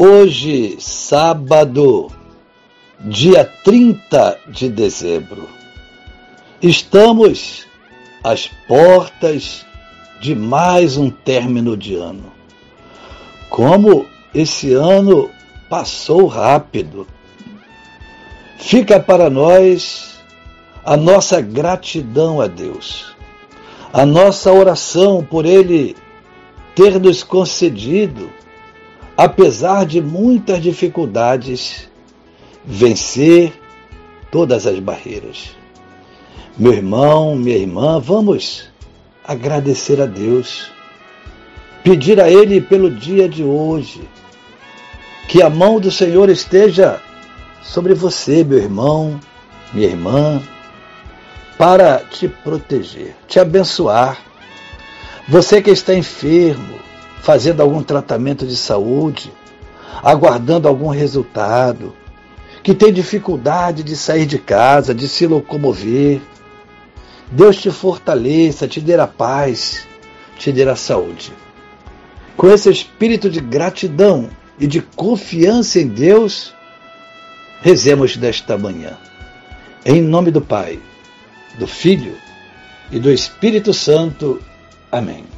Hoje, sábado, dia 30 de dezembro, estamos às portas de mais um término de ano. Como esse ano passou rápido. Fica para nós a nossa gratidão a Deus, a nossa oração por Ele ter nos concedido apesar de muitas dificuldades, vencer todas as barreiras. Meu irmão, minha irmã, vamos agradecer a Deus, pedir a Ele pelo dia de hoje, que a mão do Senhor esteja sobre você, meu irmão, minha irmã, para te proteger, te abençoar. Você que está enfermo, fazendo algum tratamento de saúde, aguardando algum resultado, que tem dificuldade de sair de casa, de se locomover. Deus te fortaleça, te dê a paz, te dê a saúde. Com esse espírito de gratidão e de confiança em Deus, rezemos desta manhã. Em nome do Pai, do Filho e do Espírito Santo. Amém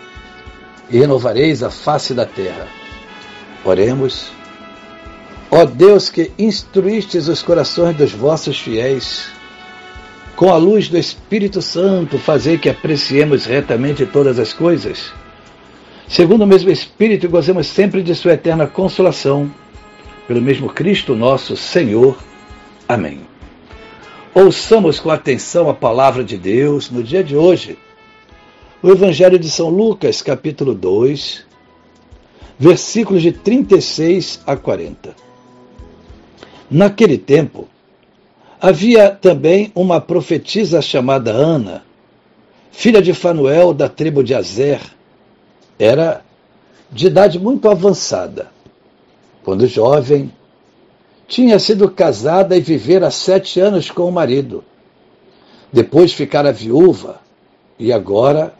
e renovareis a face da terra. Oremos. Ó Deus que instruístes os corações dos vossos fiéis, com a luz do Espírito Santo, fazei que apreciemos retamente todas as coisas, segundo o mesmo Espírito, gozemos sempre de Sua eterna consolação, pelo mesmo Cristo nosso Senhor. Amém. Ouçamos com atenção a palavra de Deus no dia de hoje o Evangelho de São Lucas, capítulo 2, versículos de 36 a 40. Naquele tempo, havia também uma profetisa chamada Ana, filha de Fanuel da tribo de Azer. Era de idade muito avançada. Quando jovem, tinha sido casada e vivera sete anos com o marido. Depois ficara viúva e agora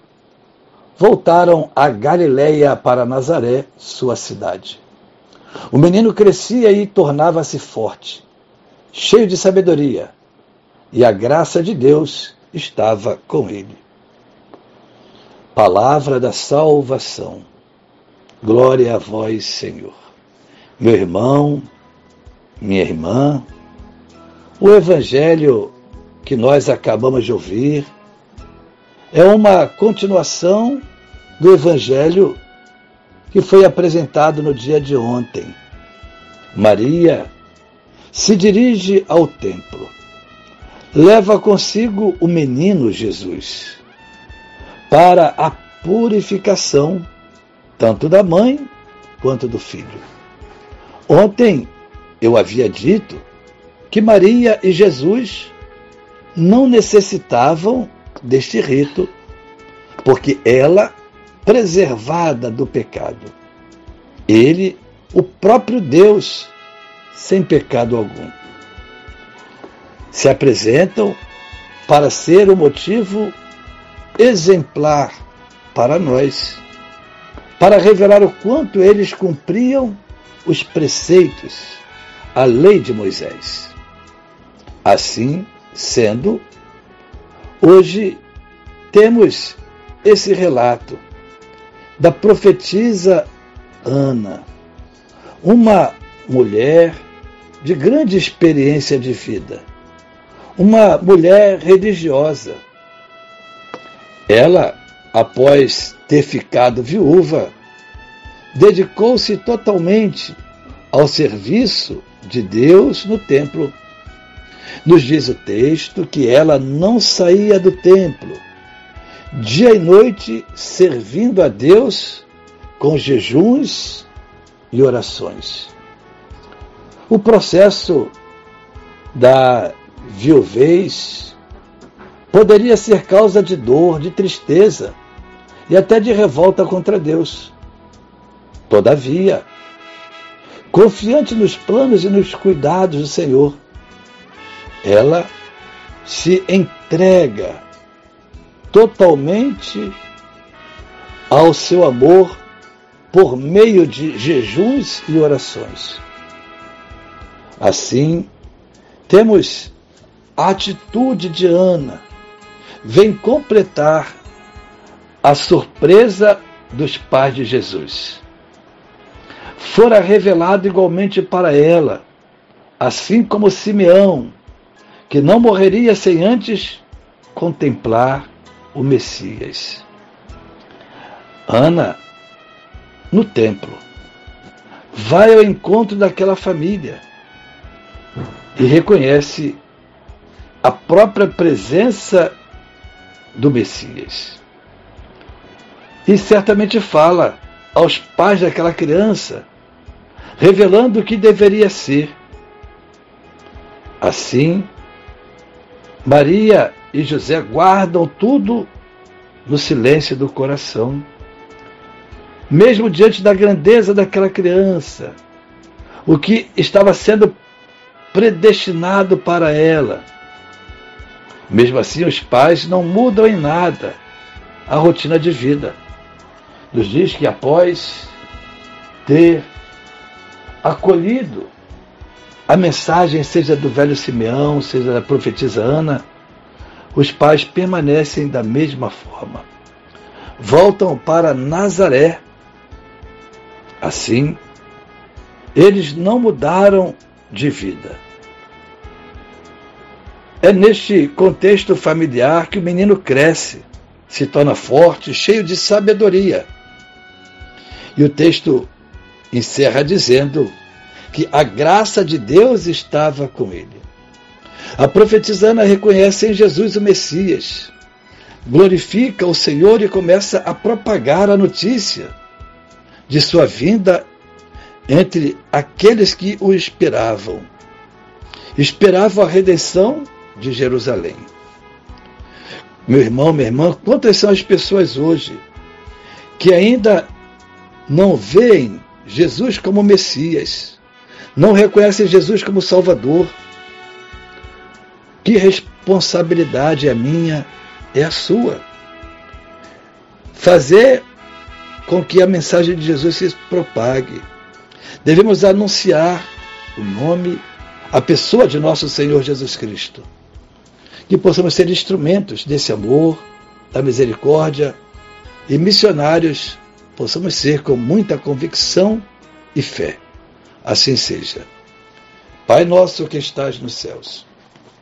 voltaram a Galiléia para Nazaré, sua cidade. O menino crescia e tornava-se forte, cheio de sabedoria, e a graça de Deus estava com ele. Palavra da salvação. Glória a vós, Senhor. Meu irmão, minha irmã, o evangelho que nós acabamos de ouvir é uma continuação do Evangelho que foi apresentado no dia de ontem. Maria se dirige ao templo, leva consigo o menino Jesus para a purificação tanto da mãe quanto do filho. Ontem eu havia dito que Maria e Jesus não necessitavam deste rito, porque ela preservada do pecado. Ele, o próprio Deus, sem pecado algum. se apresentam para ser o motivo exemplar para nós, para revelar o quanto eles cumpriam os preceitos, a lei de Moisés. Assim sendo, hoje temos esse relato da profetisa Ana, uma mulher de grande experiência de vida, uma mulher religiosa. Ela, após ter ficado viúva, dedicou-se totalmente ao serviço de Deus no templo. Nos diz o texto que ela não saía do templo, dia e noite servindo a Deus com jejuns e orações. O processo da viuvez poderia ser causa de dor, de tristeza e até de revolta contra Deus. Todavia, confiante nos planos e nos cuidados do Senhor, ela se entrega totalmente ao seu amor por meio de jejuns e orações. Assim, temos a atitude de Ana, vem completar a surpresa dos pais de Jesus. Fora revelado igualmente para ela, assim como Simeão, que não morreria sem antes contemplar o Messias. Ana, no templo, vai ao encontro daquela família e reconhece a própria presença do Messias. E certamente fala aos pais daquela criança, revelando o que deveria ser. Assim, Maria e José guardam tudo no silêncio do coração. Mesmo diante da grandeza daquela criança, o que estava sendo predestinado para ela. Mesmo assim, os pais não mudam em nada a rotina de vida. Nos diz que após ter acolhido a mensagem, seja do velho Simeão, seja da profetisa Ana, os pais permanecem da mesma forma. Voltam para Nazaré. Assim, eles não mudaram de vida. É neste contexto familiar que o menino cresce, se torna forte, cheio de sabedoria. E o texto encerra dizendo que a graça de Deus estava com ele. A profetizana reconhece em Jesus o Messias, glorifica o Senhor e começa a propagar a notícia de sua vinda entre aqueles que o esperavam. Esperavam a redenção de Jerusalém. Meu irmão, minha irmã, quantas são as pessoas hoje que ainda não veem Jesus como Messias, não reconhecem Jesus como Salvador? Que responsabilidade é minha, é a sua. Fazer com que a mensagem de Jesus se propague. Devemos anunciar o nome, a pessoa de nosso Senhor Jesus Cristo. Que possamos ser instrumentos desse amor, da misericórdia e missionários possamos ser com muita convicção e fé. Assim seja. Pai nosso que estás nos céus,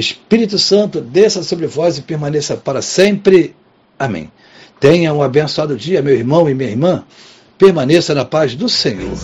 Espírito Santo, desça sobre vós e permaneça para sempre. Amém. Tenha um abençoado dia, meu irmão e minha irmã. Permaneça na paz do Senhor.